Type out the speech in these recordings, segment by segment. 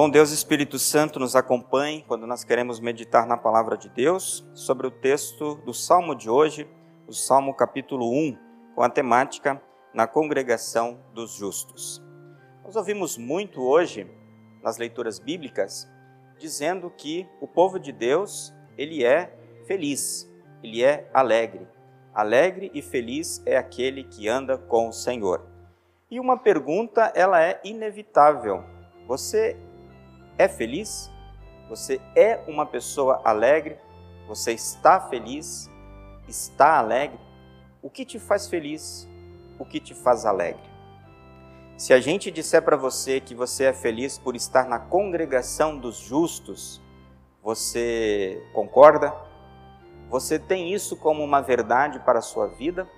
Bom Deus Espírito Santo nos acompanhe quando nós queremos meditar na palavra de Deus sobre o texto do Salmo de hoje, o Salmo capítulo 1, com a temática Na congregação dos justos. Nós ouvimos muito hoje nas leituras bíblicas dizendo que o povo de Deus, ele é feliz, ele é alegre. Alegre e feliz é aquele que anda com o Senhor. E uma pergunta, ela é inevitável. Você é feliz? Você é uma pessoa alegre? Você está feliz? Está alegre? O que te faz feliz? O que te faz alegre? Se a gente disser para você que você é feliz por estar na congregação dos justos, você concorda? Você tem isso como uma verdade para a sua vida?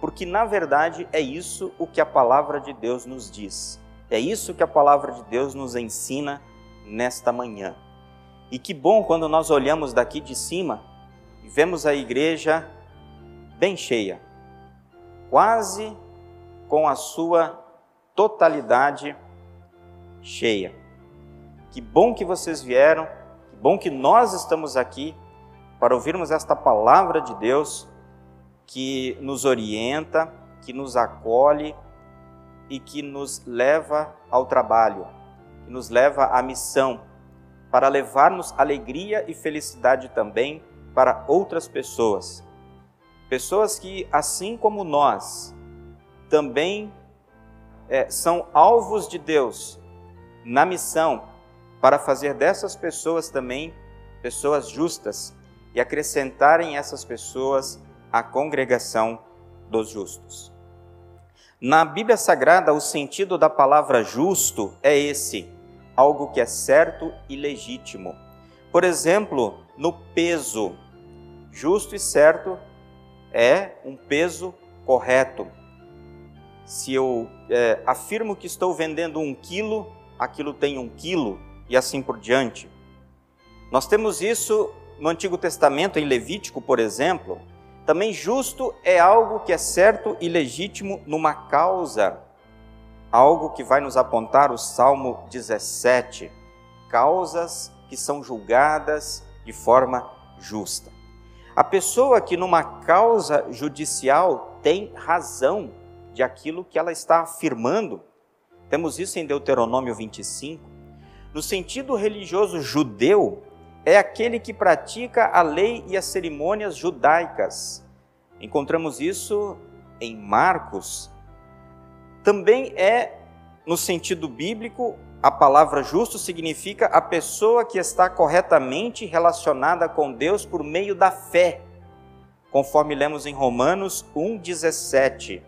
Porque na verdade é isso o que a palavra de Deus nos diz. É isso que a palavra de Deus nos ensina nesta manhã. E que bom quando nós olhamos daqui de cima e vemos a igreja bem cheia, quase com a sua totalidade cheia. Que bom que vocês vieram, que bom que nós estamos aqui para ouvirmos esta palavra de Deus que nos orienta, que nos acolhe e que nos leva ao trabalho, que nos leva à missão, para levarmos alegria e felicidade também para outras pessoas. Pessoas que, assim como nós, também é, são alvos de Deus na missão para fazer dessas pessoas também pessoas justas e acrescentarem essas pessoas à congregação dos justos. Na Bíblia Sagrada, o sentido da palavra justo é esse: algo que é certo e legítimo. Por exemplo, no peso, justo e certo é um peso correto. Se eu é, afirmo que estou vendendo um quilo, aquilo tem um quilo e assim por diante. Nós temos isso no Antigo Testamento, em Levítico, por exemplo. Também justo é algo que é certo e legítimo numa causa algo que vai nos apontar o Salmo 17, causas que são julgadas de forma justa. A pessoa que numa causa judicial tem razão de aquilo que ela está afirmando, temos isso em Deuteronômio 25. No sentido religioso judeu, é aquele que pratica a lei e as cerimônias judaicas. Encontramos isso em Marcos também é, no sentido bíblico, a palavra justo significa a pessoa que está corretamente relacionada com Deus por meio da fé, conforme lemos em Romanos 1,17.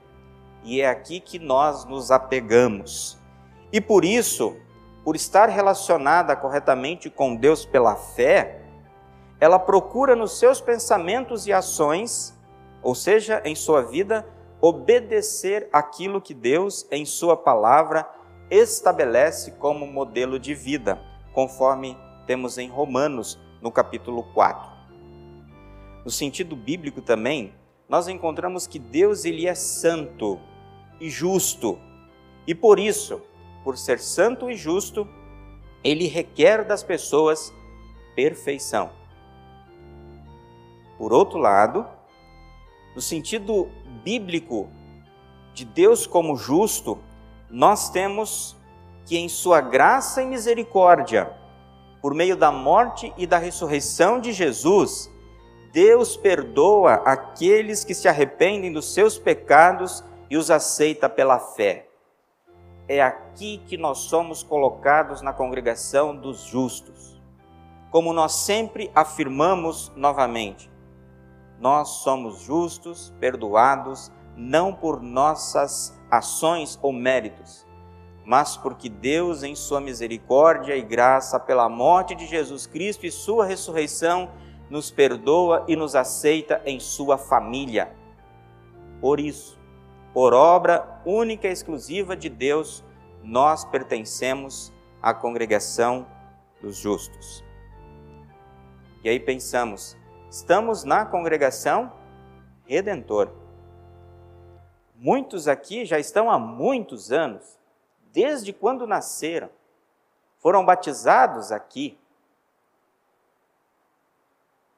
E é aqui que nós nos apegamos. E por isso, por estar relacionada corretamente com Deus pela fé, ela procura nos seus pensamentos e ações, ou seja, em sua vida, obedecer aquilo que Deus, em Sua palavra, estabelece como modelo de vida, conforme temos em Romanos, no capítulo 4. No sentido bíblico também, nós encontramos que Deus ele é santo e justo. E por isso, por ser santo e justo, ele requer das pessoas perfeição. Por outro lado, no sentido bíblico de Deus como justo, nós temos que, em Sua graça e misericórdia, por meio da morte e da ressurreição de Jesus, Deus perdoa aqueles que se arrependem dos seus pecados e os aceita pela fé. É aqui que nós somos colocados na congregação dos justos. Como nós sempre afirmamos novamente, nós somos justos, perdoados, não por nossas ações ou méritos, mas porque Deus, em Sua misericórdia e graça, pela morte de Jesus Cristo e Sua ressurreição, nos perdoa e nos aceita em Sua família. Por isso, por obra única e exclusiva de Deus, nós pertencemos à congregação dos justos. E aí pensamos, Estamos na congregação Redentor. Muitos aqui já estão há muitos anos, desde quando nasceram. foram batizados aqui,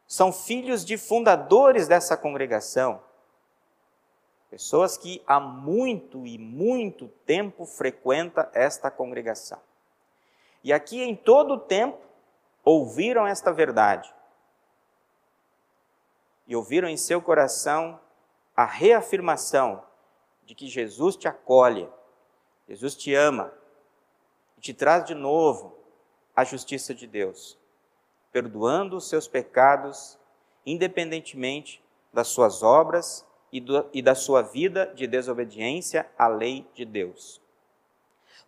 são filhos de fundadores dessa congregação, pessoas que há muito e muito tempo frequenta esta congregação. E aqui em todo o tempo ouviram esta verdade. E ouviram em seu coração a reafirmação de que Jesus te acolhe, Jesus te ama e te traz de novo a justiça de Deus, perdoando os seus pecados, independentemente das suas obras e, do, e da sua vida de desobediência à lei de Deus.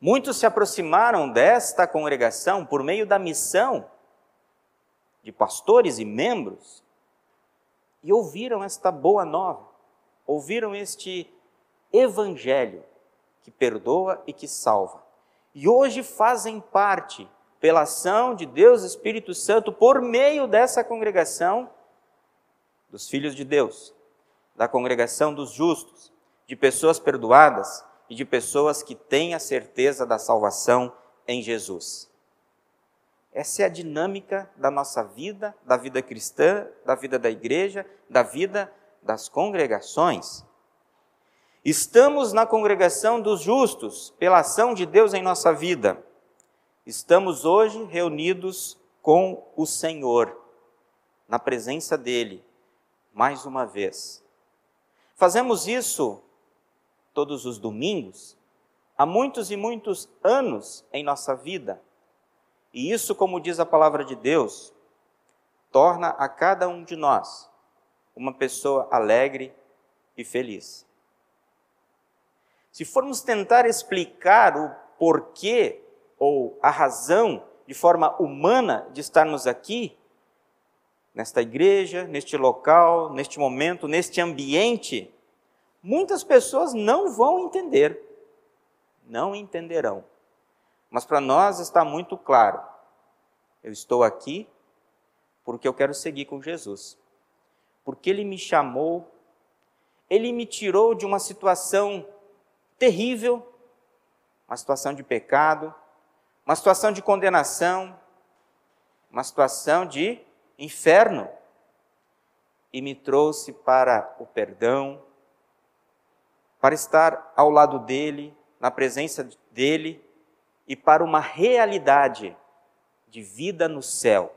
Muitos se aproximaram desta congregação por meio da missão de pastores e membros e ouviram esta boa nova, ouviram este evangelho que perdoa e que salva. E hoje fazem parte, pela ação de Deus Espírito Santo, por meio dessa congregação, dos filhos de Deus, da congregação dos justos, de pessoas perdoadas e de pessoas que têm a certeza da salvação em Jesus. Essa é a dinâmica da nossa vida, da vida cristã, da vida da igreja, da vida das congregações. Estamos na congregação dos justos, pela ação de Deus em nossa vida. Estamos hoje reunidos com o Senhor, na presença dEle, mais uma vez. Fazemos isso todos os domingos, há muitos e muitos anos em nossa vida. E isso, como diz a palavra de Deus, torna a cada um de nós uma pessoa alegre e feliz. Se formos tentar explicar o porquê ou a razão de forma humana de estarmos aqui, nesta igreja, neste local, neste momento, neste ambiente, muitas pessoas não vão entender, não entenderão. Mas para nós está muito claro: eu estou aqui porque eu quero seguir com Jesus. Porque Ele me chamou, Ele me tirou de uma situação terrível, uma situação de pecado, uma situação de condenação, uma situação de inferno, e me trouxe para o perdão, para estar ao lado dele, na presença dele e para uma realidade de vida no céu.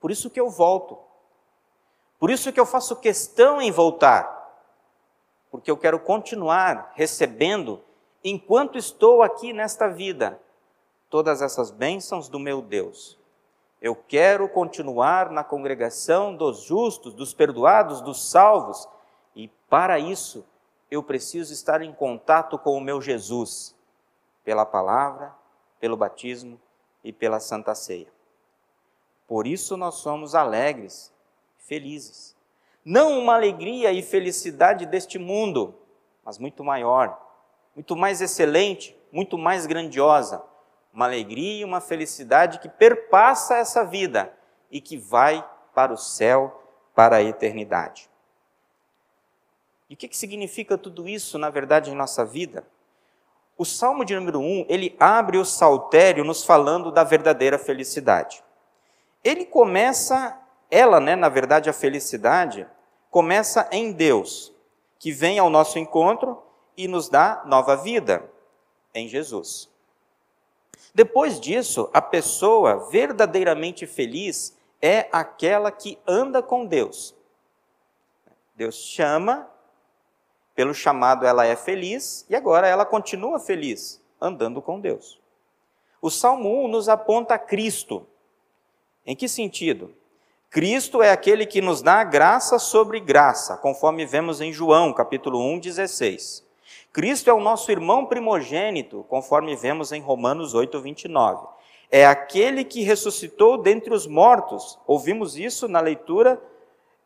Por isso que eu volto. Por isso que eu faço questão em voltar. Porque eu quero continuar recebendo, enquanto estou aqui nesta vida, todas essas bênçãos do meu Deus. Eu quero continuar na congregação dos justos, dos perdoados, dos salvos, e para isso eu preciso estar em contato com o meu Jesus pela palavra, pelo batismo e pela santa ceia. Por isso nós somos alegres, felizes. Não uma alegria e felicidade deste mundo, mas muito maior, muito mais excelente, muito mais grandiosa. Uma alegria e uma felicidade que perpassa essa vida e que vai para o céu, para a eternidade. E o que, que significa tudo isso, na verdade, em nossa vida? O Salmo de número 1, ele abre o saltério nos falando da verdadeira felicidade. Ele começa, ela, né, na verdade, a felicidade, começa em Deus, que vem ao nosso encontro e nos dá nova vida em Jesus. Depois disso, a pessoa verdadeiramente feliz é aquela que anda com Deus. Deus chama pelo chamado, ela é feliz e agora ela continua feliz, andando com Deus. O Salmo 1 nos aponta a Cristo. Em que sentido? Cristo é aquele que nos dá graça sobre graça, conforme vemos em João, capítulo 1, 16. Cristo é o nosso irmão primogênito, conforme vemos em Romanos 8, 29. É aquele que ressuscitou dentre os mortos. Ouvimos isso na leitura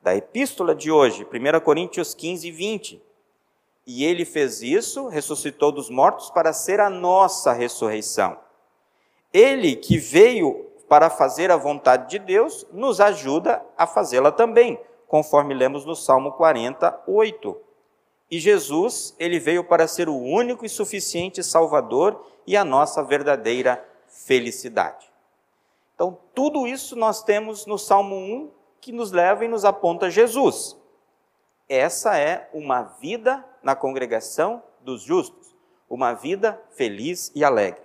da epístola de hoje, 1 Coríntios 15, 20. E ele fez isso, ressuscitou dos mortos, para ser a nossa ressurreição. Ele que veio para fazer a vontade de Deus, nos ajuda a fazê-la também, conforme lemos no Salmo 48. E Jesus, ele veio para ser o único e suficiente Salvador e a nossa verdadeira felicidade. Então, tudo isso nós temos no Salmo 1 que nos leva e nos aponta Jesus. Essa é uma vida na congregação dos justos, uma vida feliz e alegre.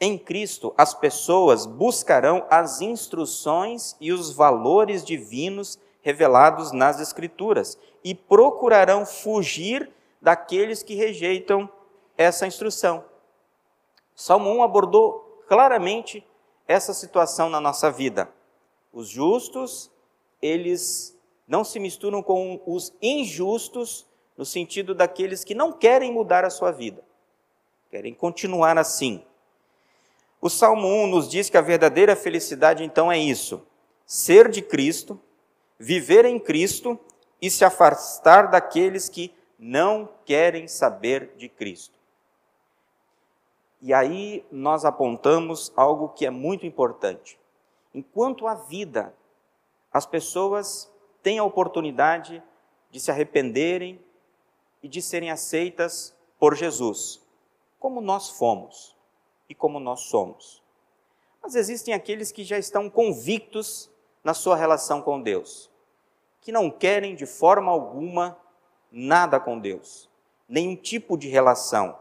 Em Cristo, as pessoas buscarão as instruções e os valores divinos revelados nas Escrituras e procurarão fugir daqueles que rejeitam essa instrução. Salmo 1 abordou claramente essa situação na nossa vida. Os justos, eles não se misturam com os injustos, no sentido daqueles que não querem mudar a sua vida, querem continuar assim. O Salmo 1 nos diz que a verdadeira felicidade então é isso: ser de Cristo, viver em Cristo e se afastar daqueles que não querem saber de Cristo. E aí nós apontamos algo que é muito importante. Enquanto a vida, as pessoas têm a oportunidade de se arrependerem e de serem aceitas por Jesus, como nós fomos e como nós somos. Mas existem aqueles que já estão convictos na sua relação com Deus, que não querem de forma alguma nada com Deus, nenhum tipo de relação.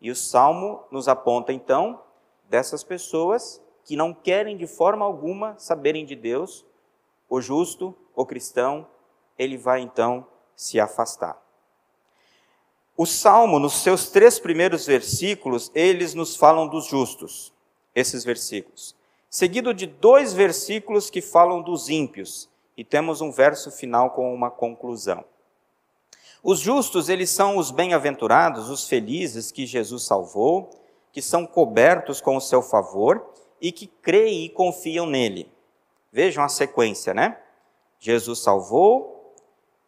E o salmo nos aponta então dessas pessoas que não querem de forma alguma saberem de Deus, o justo, o cristão, ele vai então se afastar. O salmo, nos seus três primeiros versículos, eles nos falam dos justos, esses versículos. Seguido de dois versículos que falam dos ímpios, e temos um verso final com uma conclusão. Os justos, eles são os bem-aventurados, os felizes que Jesus salvou, que são cobertos com o seu favor e que creem e confiam nele. Vejam a sequência, né? Jesus salvou,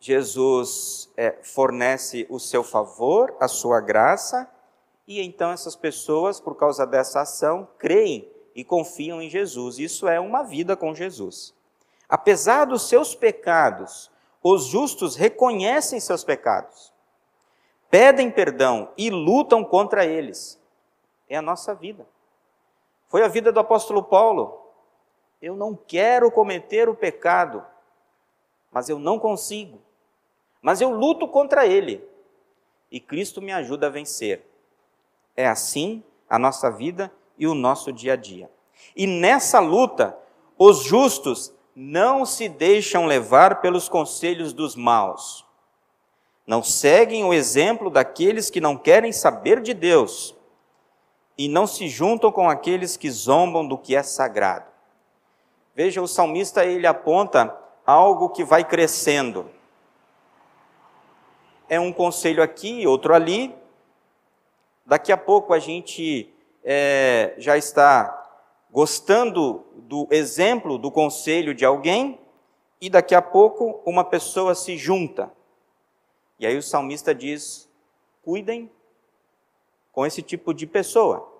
Jesus é, fornece o seu favor, a sua graça, e então essas pessoas, por causa dessa ação, creem e confiam em Jesus. Isso é uma vida com Jesus. Apesar dos seus pecados, os justos reconhecem seus pecados, pedem perdão e lutam contra eles. É a nossa vida. Foi a vida do apóstolo Paulo. Eu não quero cometer o pecado, mas eu não consigo mas eu luto contra ele. E Cristo me ajuda a vencer. É assim a nossa vida e o nosso dia a dia. E nessa luta, os justos não se deixam levar pelos conselhos dos maus. Não seguem o exemplo daqueles que não querem saber de Deus e não se juntam com aqueles que zombam do que é sagrado. Veja, o salmista ele aponta algo que vai crescendo é um conselho aqui, outro ali. Daqui a pouco a gente é, já está gostando do exemplo do conselho de alguém, e daqui a pouco uma pessoa se junta. E aí o salmista diz: cuidem com esse tipo de pessoa,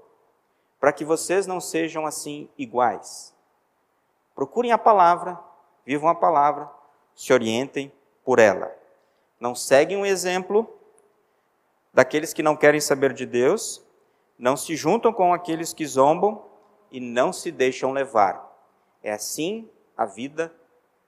para que vocês não sejam assim iguais. Procurem a palavra, vivam a palavra, se orientem por ela não seguem o exemplo daqueles que não querem saber de Deus, não se juntam com aqueles que zombam e não se deixam levar. É assim a vida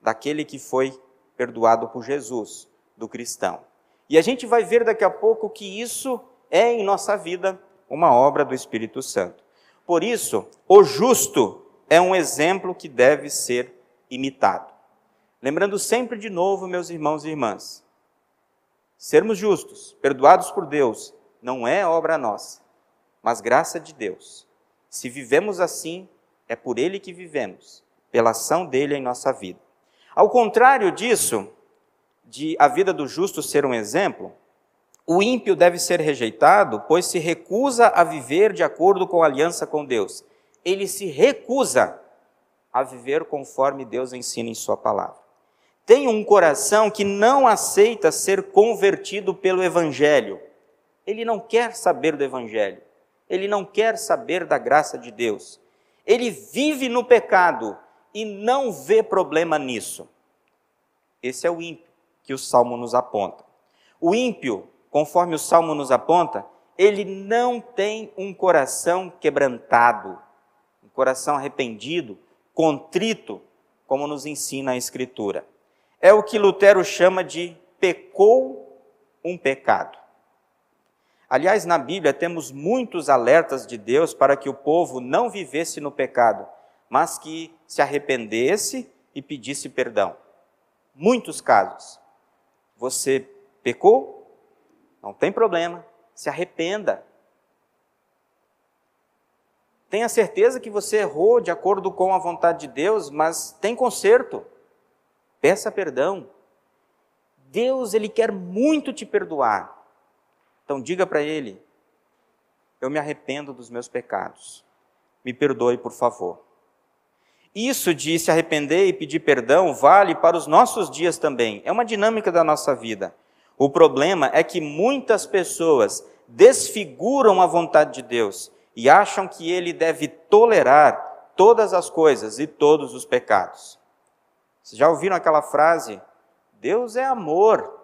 daquele que foi perdoado por Jesus, do cristão. E a gente vai ver daqui a pouco que isso é em nossa vida uma obra do Espírito Santo. Por isso, o justo é um exemplo que deve ser imitado. Lembrando sempre de novo, meus irmãos e irmãs, Sermos justos, perdoados por Deus, não é obra nossa, mas graça de Deus. Se vivemos assim, é por Ele que vivemos, pela ação dele em nossa vida. Ao contrário disso, de a vida do justo ser um exemplo, o ímpio deve ser rejeitado, pois se recusa a viver de acordo com a aliança com Deus. Ele se recusa a viver conforme Deus ensina em Sua palavra tem um coração que não aceita ser convertido pelo Evangelho. Ele não quer saber do Evangelho. Ele não quer saber da graça de Deus. Ele vive no pecado e não vê problema nisso. Esse é o ímpio que o salmo nos aponta. O ímpio conforme o salmo nos aponta, ele não tem um coração quebrantado, um coração arrependido, contrito, como nos ensina a Escritura. É o que Lutero chama de pecou um pecado. Aliás, na Bíblia temos muitos alertas de Deus para que o povo não vivesse no pecado, mas que se arrependesse e pedisse perdão. Muitos casos. Você pecou? Não tem problema, se arrependa. Tenha certeza que você errou de acordo com a vontade de Deus, mas tem conserto. Peça perdão. Deus, ele quer muito te perdoar. Então diga para ele: Eu me arrependo dos meus pecados. Me perdoe, por favor. Isso de se arrepender e pedir perdão vale para os nossos dias também. É uma dinâmica da nossa vida. O problema é que muitas pessoas desfiguram a vontade de Deus e acham que ele deve tolerar todas as coisas e todos os pecados. Vocês já ouviram aquela frase? Deus é amor.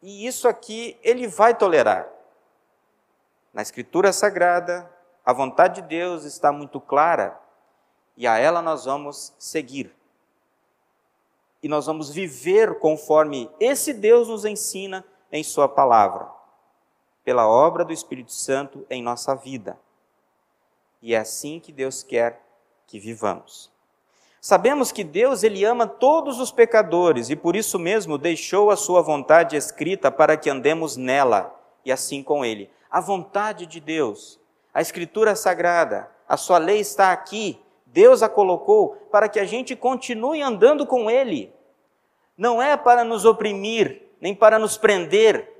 E isso aqui ele vai tolerar. Na Escritura Sagrada, a vontade de Deus está muito clara e a ela nós vamos seguir. E nós vamos viver conforme esse Deus nos ensina em Sua palavra, pela obra do Espírito Santo em nossa vida. E é assim que Deus quer que vivamos. Sabemos que Deus ele ama todos os pecadores e por isso mesmo deixou a sua vontade escrita para que andemos nela e assim com ele. A vontade de Deus, a escritura sagrada, a sua lei está aqui Deus a colocou para que a gente continue andando com Ele. Não é para nos oprimir, nem para nos prender,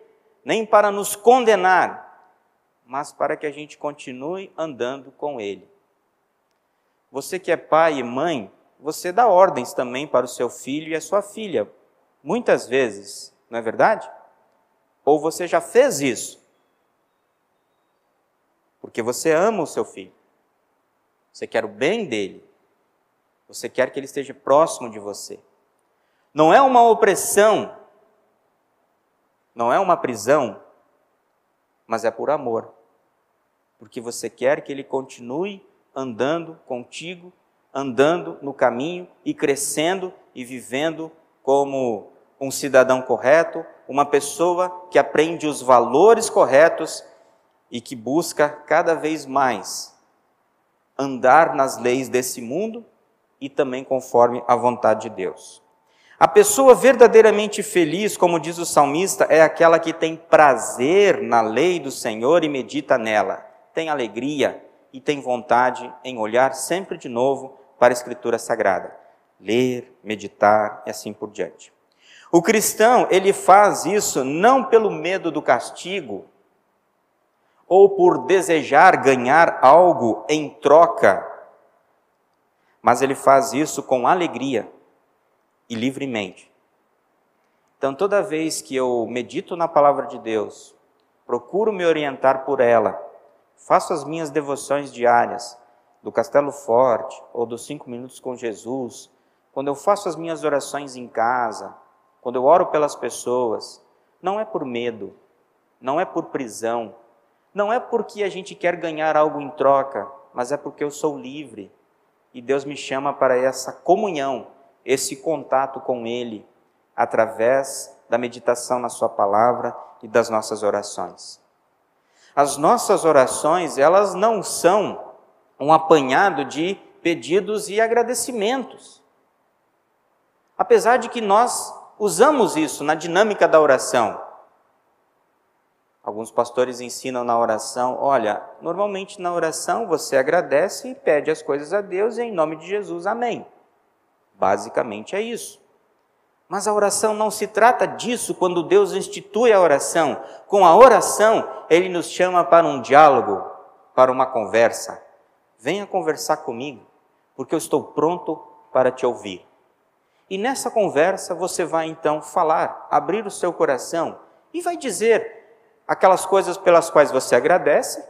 nem para nos condenar, mas para que a gente continue andando com Ele. Você que é pai e mãe, você dá ordens também para o seu filho e a sua filha, muitas vezes, não é verdade? Ou você já fez isso? Porque você ama o seu filho. Você quer o bem dele. Você quer que ele esteja próximo de você. Não é uma opressão, não é uma prisão, mas é por amor. Porque você quer que ele continue andando contigo, andando no caminho e crescendo e vivendo como um cidadão correto, uma pessoa que aprende os valores corretos e que busca cada vez mais andar nas leis desse mundo e também conforme a vontade de Deus. A pessoa verdadeiramente feliz, como diz o salmista, é aquela que tem prazer na lei do Senhor e medita nela, tem alegria e tem vontade em olhar sempre de novo para a Escritura Sagrada, ler, meditar e assim por diante. O cristão, ele faz isso não pelo medo do castigo, ou por desejar ganhar algo em troca, mas ele faz isso com alegria e livremente. Então, toda vez que eu medito na palavra de Deus, procuro me orientar por ela, faço as minhas devoções diárias, do Castelo Forte ou dos cinco minutos com Jesus, quando eu faço as minhas orações em casa, quando eu oro pelas pessoas, não é por medo, não é por prisão, não é porque a gente quer ganhar algo em troca, mas é porque eu sou livre e Deus me chama para essa comunhão, esse contato com Ele, através da meditação na Sua palavra e das nossas orações. As nossas orações, elas não são um apanhado de pedidos e agradecimentos. Apesar de que nós usamos isso na dinâmica da oração, Alguns pastores ensinam na oração: olha, normalmente na oração você agradece e pede as coisas a Deus e em nome de Jesus, amém. Basicamente é isso. Mas a oração não se trata disso quando Deus institui a oração. Com a oração, Ele nos chama para um diálogo, para uma conversa. Venha conversar comigo, porque eu estou pronto para te ouvir. E nessa conversa você vai então falar, abrir o seu coração e vai dizer aquelas coisas pelas quais você agradece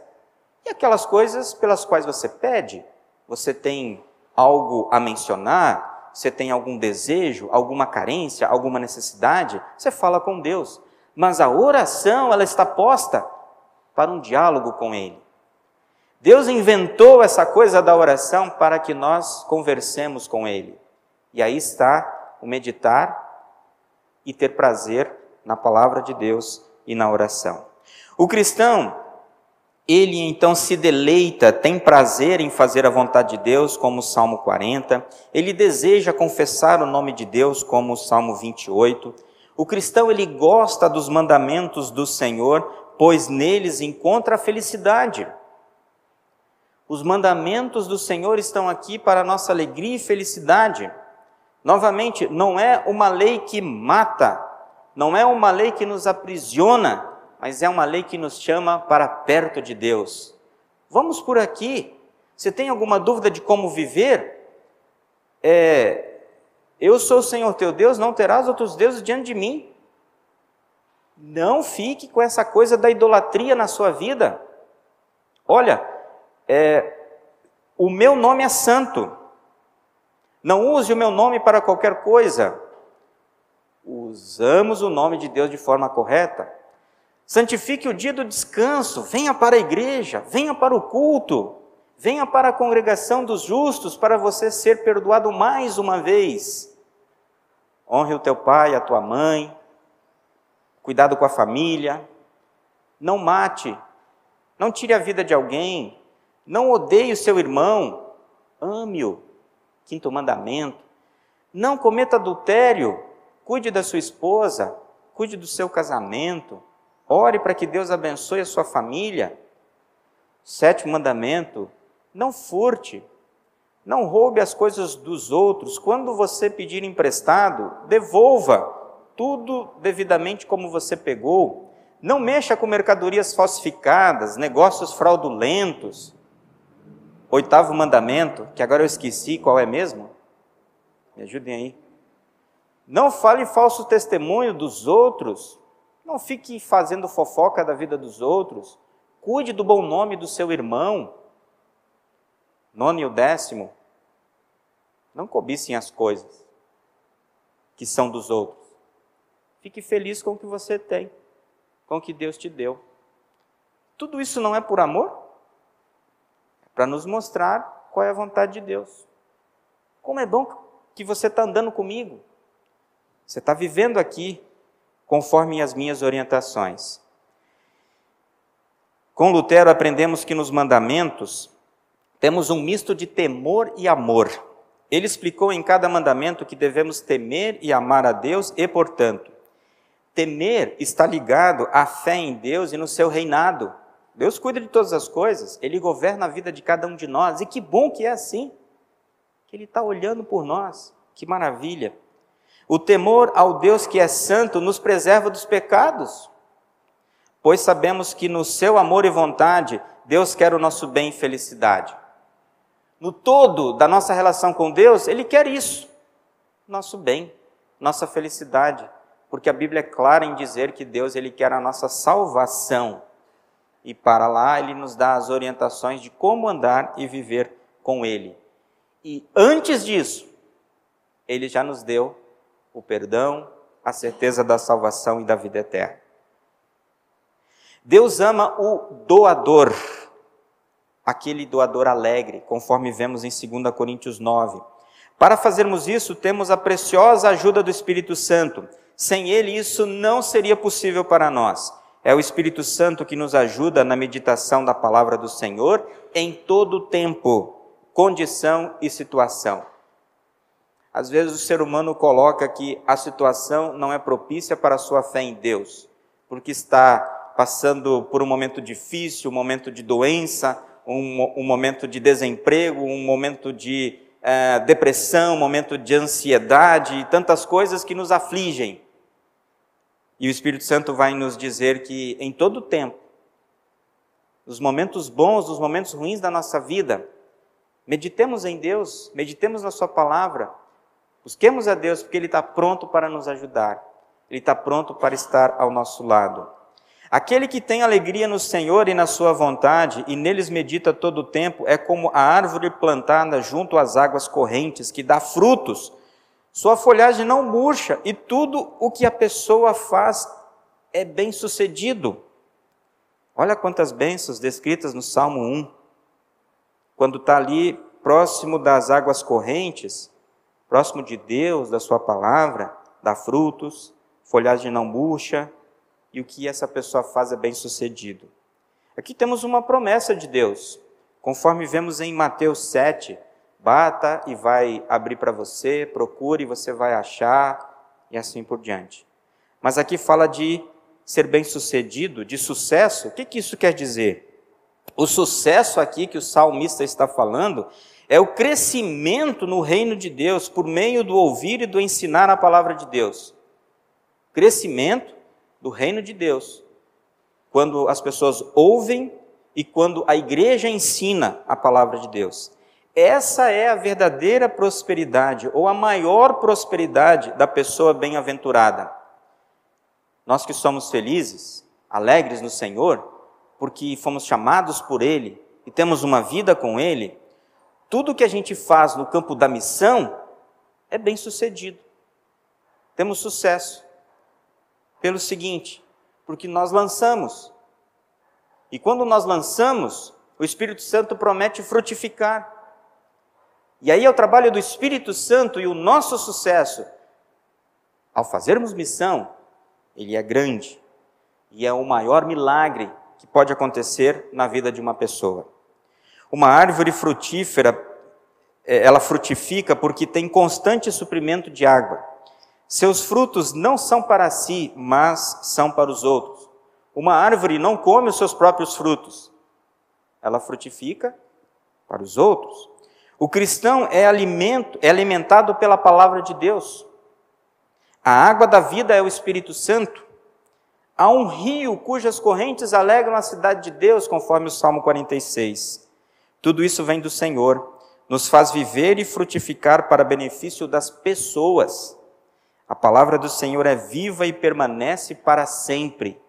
e aquelas coisas pelas quais você pede. Você tem algo a mencionar? Você tem algum desejo, alguma carência, alguma necessidade? Você fala com Deus. mas a oração ela está posta para um diálogo com Ele. Deus inventou essa coisa da oração para que nós conversemos com Ele. E aí está o meditar e ter prazer na palavra de Deus e na oração. O cristão, ele então se deleita, tem prazer em fazer a vontade de Deus, como o Salmo 40, ele deseja confessar o nome de Deus, como o Salmo 28. O cristão ele gosta dos mandamentos do Senhor, pois neles encontra a felicidade. Os mandamentos do Senhor estão aqui para nossa alegria e felicidade. Novamente, não é uma lei que mata, não é uma lei que nos aprisiona, mas é uma lei que nos chama para perto de Deus. Vamos por aqui. Você tem alguma dúvida de como viver? É, eu sou o Senhor teu Deus, não terás outros deuses diante de mim. Não fique com essa coisa da idolatria na sua vida. Olha, é, o meu nome é santo. Não use o meu nome para qualquer coisa. Usamos o nome de Deus de forma correta. Santifique o dia do descanso, venha para a igreja, venha para o culto, venha para a congregação dos justos para você ser perdoado mais uma vez. Honre o teu pai, a tua mãe, cuidado com a família, não mate, não tire a vida de alguém, não odeie o seu irmão, ame-o. Quinto mandamento. Não cometa adultério, cuide da sua esposa, cuide do seu casamento Ore para que Deus abençoe a sua família. Sétimo mandamento: não furte, não roube as coisas dos outros. Quando você pedir emprestado, devolva tudo devidamente como você pegou. Não mexa com mercadorias falsificadas, negócios fraudulentos. Oitavo mandamento, que agora eu esqueci qual é mesmo. Me ajudem aí. Não fale falso testemunho dos outros. Não fique fazendo fofoca da vida dos outros. Cuide do bom nome do seu irmão. Nono e o décimo. Não cobicem as coisas que são dos outros. Fique feliz com o que você tem, com o que Deus te deu. Tudo isso não é por amor? Para nos mostrar qual é a vontade de Deus. Como é bom que você está andando comigo. Você está vivendo aqui conforme as minhas orientações. Com Lutero aprendemos que nos mandamentos temos um misto de temor e amor. Ele explicou em cada mandamento que devemos temer e amar a Deus e, portanto, temer está ligado à fé em Deus e no seu reinado. Deus cuida de todas as coisas, Ele governa a vida de cada um de nós, e que bom que é assim, que Ele está olhando por nós, que maravilha. O temor ao Deus que é santo nos preserva dos pecados, pois sabemos que no seu amor e vontade, Deus quer o nosso bem e felicidade. No todo da nossa relação com Deus, Ele quer isso, nosso bem, nossa felicidade, porque a Bíblia é clara em dizer que Deus ele quer a nossa salvação. E para lá ele nos dá as orientações de como andar e viver com ele. E antes disso, ele já nos deu o perdão, a certeza da salvação e da vida eterna. Deus ama o doador, aquele doador alegre, conforme vemos em 2 Coríntios 9. Para fazermos isso, temos a preciosa ajuda do Espírito Santo. Sem ele, isso não seria possível para nós. É o Espírito Santo que nos ajuda na meditação da palavra do Senhor em todo tempo, condição e situação. Às vezes o ser humano coloca que a situação não é propícia para a sua fé em Deus, porque está passando por um momento difícil, um momento de doença, um, um momento de desemprego, um momento de é, depressão, um momento de ansiedade e tantas coisas que nos afligem. E o Espírito Santo vai nos dizer que em todo tempo, nos momentos bons, nos momentos ruins da nossa vida, meditemos em Deus, meditemos na Sua palavra, Busquemos a Deus porque Ele está pronto para nos ajudar. Ele está pronto para estar ao nosso lado. Aquele que tem alegria no Senhor e na Sua vontade, e neles medita todo o tempo, é como a árvore plantada junto às águas correntes, que dá frutos. Sua folhagem não murcha, e tudo o que a pessoa faz é bem-sucedido. Olha quantas bênçãos descritas no Salmo 1. Quando está ali próximo das águas correntes, próximo de Deus, da Sua palavra, dá frutos, folhagem não murcha, e o que essa pessoa faz é bem-sucedido. Aqui temos uma promessa de Deus, conforme vemos em Mateus 7, bata e vai abrir para você, procure e você vai achar, e assim por diante. Mas aqui fala de ser bem-sucedido, de sucesso. O que, que isso quer dizer? O sucesso aqui que o salmista está falando é o crescimento no reino de Deus por meio do ouvir e do ensinar a palavra de Deus. Crescimento do reino de Deus. Quando as pessoas ouvem e quando a igreja ensina a palavra de Deus. Essa é a verdadeira prosperidade, ou a maior prosperidade da pessoa bem-aventurada. Nós que somos felizes, alegres no Senhor, porque fomos chamados por Ele e temos uma vida com Ele, tudo que a gente faz no campo da missão é bem sucedido. Temos sucesso. Pelo seguinte, porque nós lançamos. E quando nós lançamos, o Espírito Santo promete frutificar. E aí é o trabalho do Espírito Santo e o nosso sucesso. Ao fazermos missão, ele é grande e é o maior milagre que pode acontecer na vida de uma pessoa. Uma árvore frutífera, é, ela frutifica porque tem constante suprimento de água. Seus frutos não são para si, mas são para os outros. Uma árvore não come os seus próprios frutos. Ela frutifica para os outros. O cristão é alimento, é alimentado pela palavra de Deus. A água da vida é o Espírito Santo. Há um rio cujas correntes alegram a cidade de Deus, conforme o Salmo 46. Tudo isso vem do Senhor, nos faz viver e frutificar para benefício das pessoas. A palavra do Senhor é viva e permanece para sempre.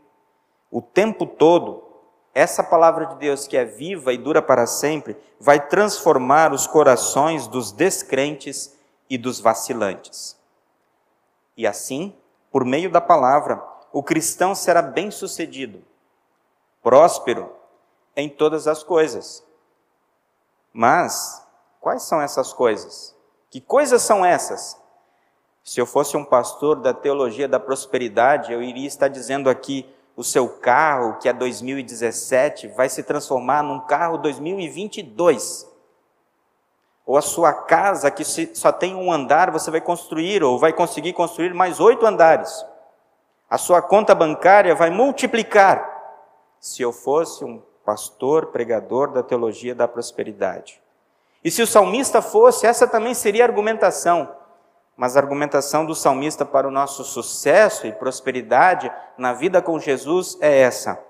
O tempo todo, essa palavra de Deus, que é viva e dura para sempre, vai transformar os corações dos descrentes e dos vacilantes. E assim, por meio da palavra, o cristão será bem-sucedido, próspero em todas as coisas. Mas, quais são essas coisas? Que coisas são essas? Se eu fosse um pastor da teologia da prosperidade, eu iria estar dizendo aqui: o seu carro, que é 2017, vai se transformar num carro 2022. Ou a sua casa, que só tem um andar, você vai construir, ou vai conseguir construir mais oito andares a sua conta bancária vai multiplicar. Se eu fosse um pastor, pregador da teologia da prosperidade. E se o salmista fosse, essa também seria a argumentação. Mas a argumentação do salmista para o nosso sucesso e prosperidade na vida com Jesus é essa.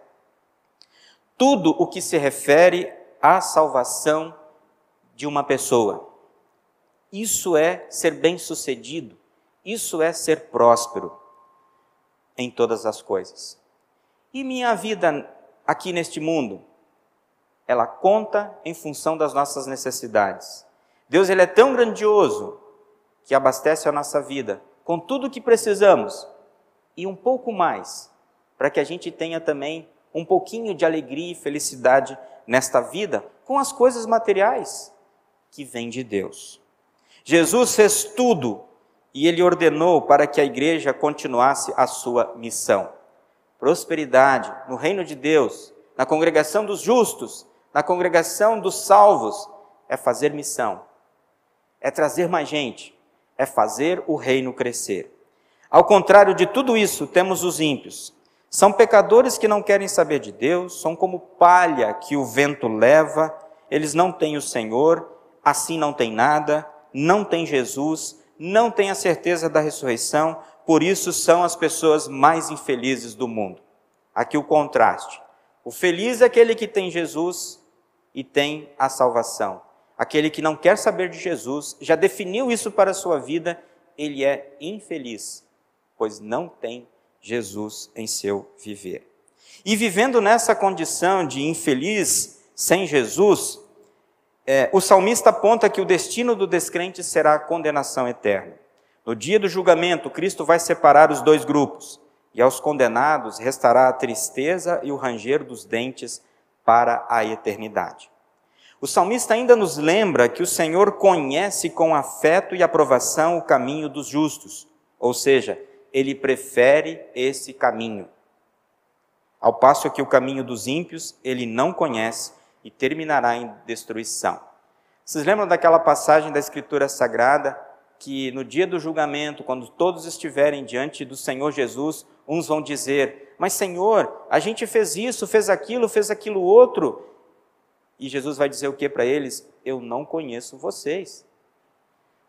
Tudo o que se refere à salvação de uma pessoa. Isso é ser bem-sucedido, isso é ser próspero em todas as coisas. E minha vida aqui neste mundo? Ela conta em função das nossas necessidades. Deus ele é tão grandioso que abastece a nossa vida com tudo o que precisamos e um pouco mais, para que a gente tenha também um pouquinho de alegria e felicidade nesta vida com as coisas materiais que vêm de Deus. Jesus fez tudo e ele ordenou para que a igreja continuasse a sua missão. Prosperidade no reino de Deus, na congregação dos justos, na congregação dos salvos, é fazer missão, é trazer mais gente, é fazer o reino crescer. Ao contrário de tudo isso, temos os ímpios. São pecadores que não querem saber de Deus, são como palha que o vento leva, eles não têm o Senhor, assim não têm nada, não têm Jesus, não têm a certeza da ressurreição, por isso são as pessoas mais infelizes do mundo. Aqui o contraste. O feliz é aquele que tem Jesus e tem a salvação. Aquele que não quer saber de Jesus, já definiu isso para a sua vida, ele é infeliz, pois não tem Jesus em seu viver. E vivendo nessa condição de infeliz sem Jesus, é, o salmista aponta que o destino do descrente será a condenação eterna. No dia do julgamento, Cristo vai separar os dois grupos. e aos condenados restará a tristeza e o ranger dos dentes para a eternidade. O salmista ainda nos lembra que o Senhor conhece com afeto e aprovação o caminho dos justos, ou seja, ele prefere esse caminho. Ao passo que o caminho dos ímpios ele não conhece e terminará em destruição. Vocês lembram daquela passagem da Escritura Sagrada que no dia do julgamento, quando todos estiverem diante do Senhor Jesus, uns vão dizer: Mas Senhor, a gente fez isso, fez aquilo, fez aquilo outro. E Jesus vai dizer o que para eles? Eu não conheço vocês.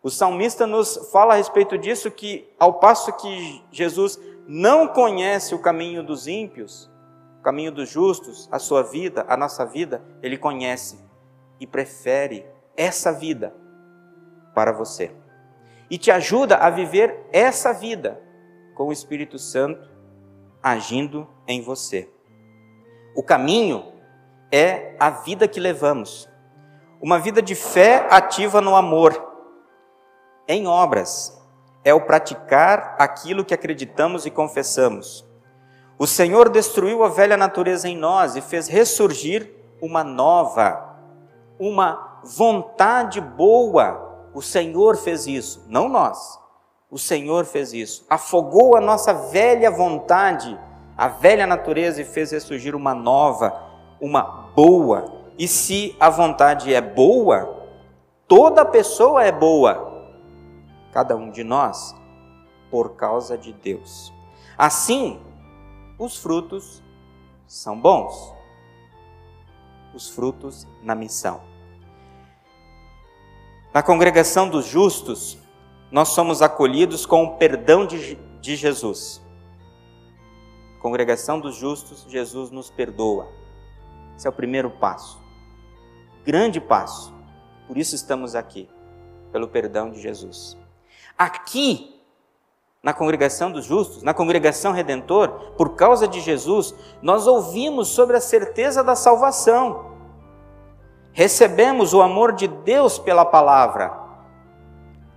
O salmista nos fala a respeito disso que, ao passo que Jesus não conhece o caminho dos ímpios, o caminho dos justos, a sua vida, a nossa vida, ele conhece e prefere essa vida para você e te ajuda a viver essa vida com o Espírito Santo agindo em você. O caminho é a vida que levamos, uma vida de fé ativa no amor, em obras, é o praticar aquilo que acreditamos e confessamos. O Senhor destruiu a velha natureza em nós e fez ressurgir uma nova, uma vontade boa o Senhor fez isso, não nós. O Senhor fez isso. Afogou a nossa velha vontade, a velha natureza e fez ressurgir uma nova, uma boa. E se a vontade é boa, toda pessoa é boa. Cada um de nós, por causa de Deus. Assim, os frutos são bons. Os frutos na missão. Na congregação dos justos, nós somos acolhidos com o perdão de, de Jesus. Congregação dos justos, Jesus nos perdoa. Esse é o primeiro passo. Grande passo. Por isso estamos aqui, pelo perdão de Jesus. Aqui, na congregação dos justos, na congregação redentor, por causa de Jesus, nós ouvimos sobre a certeza da salvação recebemos o amor de Deus pela palavra,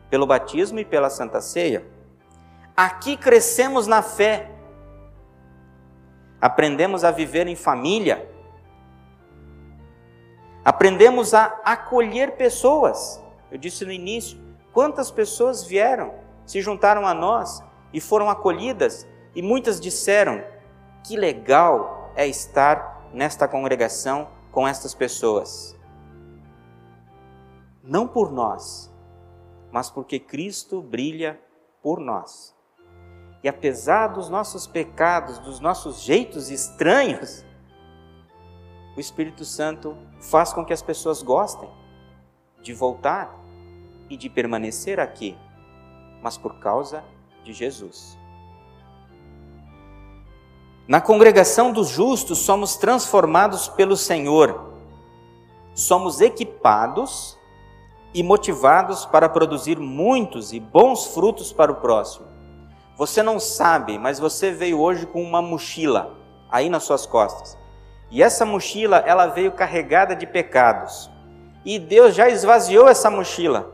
pelo batismo e pela santa ceia. Aqui crescemos na fé, aprendemos a viver em família, aprendemos a acolher pessoas. Eu disse no início: quantas pessoas vieram, se juntaram a nós e foram acolhidas, e muitas disseram: que legal é estar nesta congregação com estas pessoas não por nós, mas porque Cristo brilha por nós. E apesar dos nossos pecados, dos nossos jeitos estranhos, o Espírito Santo faz com que as pessoas gostem de voltar e de permanecer aqui, mas por causa de Jesus. Na congregação dos justos somos transformados pelo Senhor, somos equipados e motivados para produzir muitos e bons frutos para o próximo. Você não sabe, mas você veio hoje com uma mochila aí nas suas costas. E essa mochila, ela veio carregada de pecados. E Deus já esvaziou essa mochila.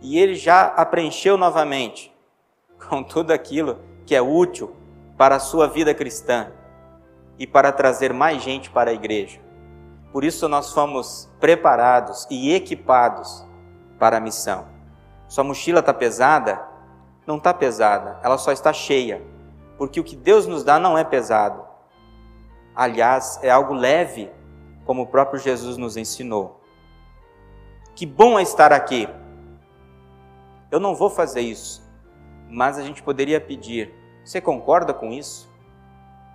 E ele já a preencheu novamente com tudo aquilo que é útil para a sua vida cristã e para trazer mais gente para a igreja. Por isso nós fomos preparados e equipados para a missão. Sua mochila está pesada? Não está pesada, ela só está cheia, porque o que Deus nos dá não é pesado. Aliás, é algo leve, como o próprio Jesus nos ensinou. Que bom é estar aqui. Eu não vou fazer isso, mas a gente poderia pedir: você concorda com isso?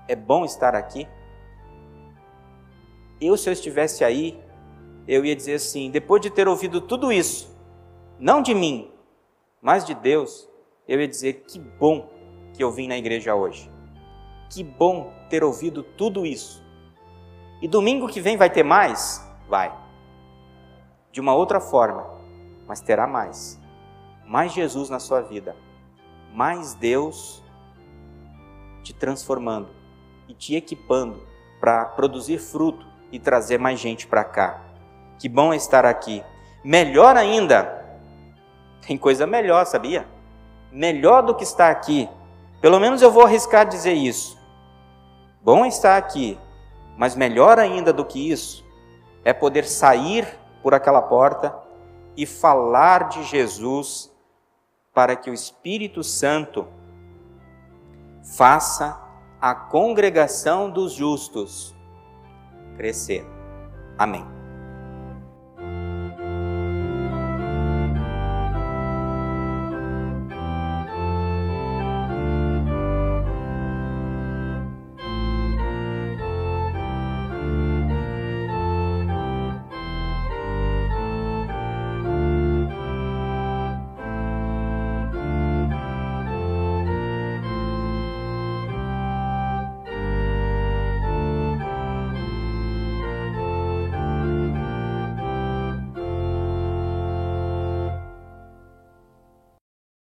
É bom estar aqui? Eu, se eu estivesse aí, eu ia dizer assim: depois de ter ouvido tudo isso, não de mim, mas de Deus, eu ia dizer que bom que eu vim na igreja hoje. Que bom ter ouvido tudo isso. E domingo que vem vai ter mais? Vai. De uma outra forma, mas terá mais. Mais Jesus na sua vida. Mais Deus te transformando e te equipando para produzir fruto e trazer mais gente para cá. Que bom estar aqui. Melhor ainda, tem coisa melhor, sabia? Melhor do que estar aqui Pelo menos eu vou arriscar dizer isso. Bom estar aqui, mas melhor ainda do que isso é poder sair por aquela porta e falar de Jesus para que o Espírito Santo faça a congregação dos justos crescer. Amém.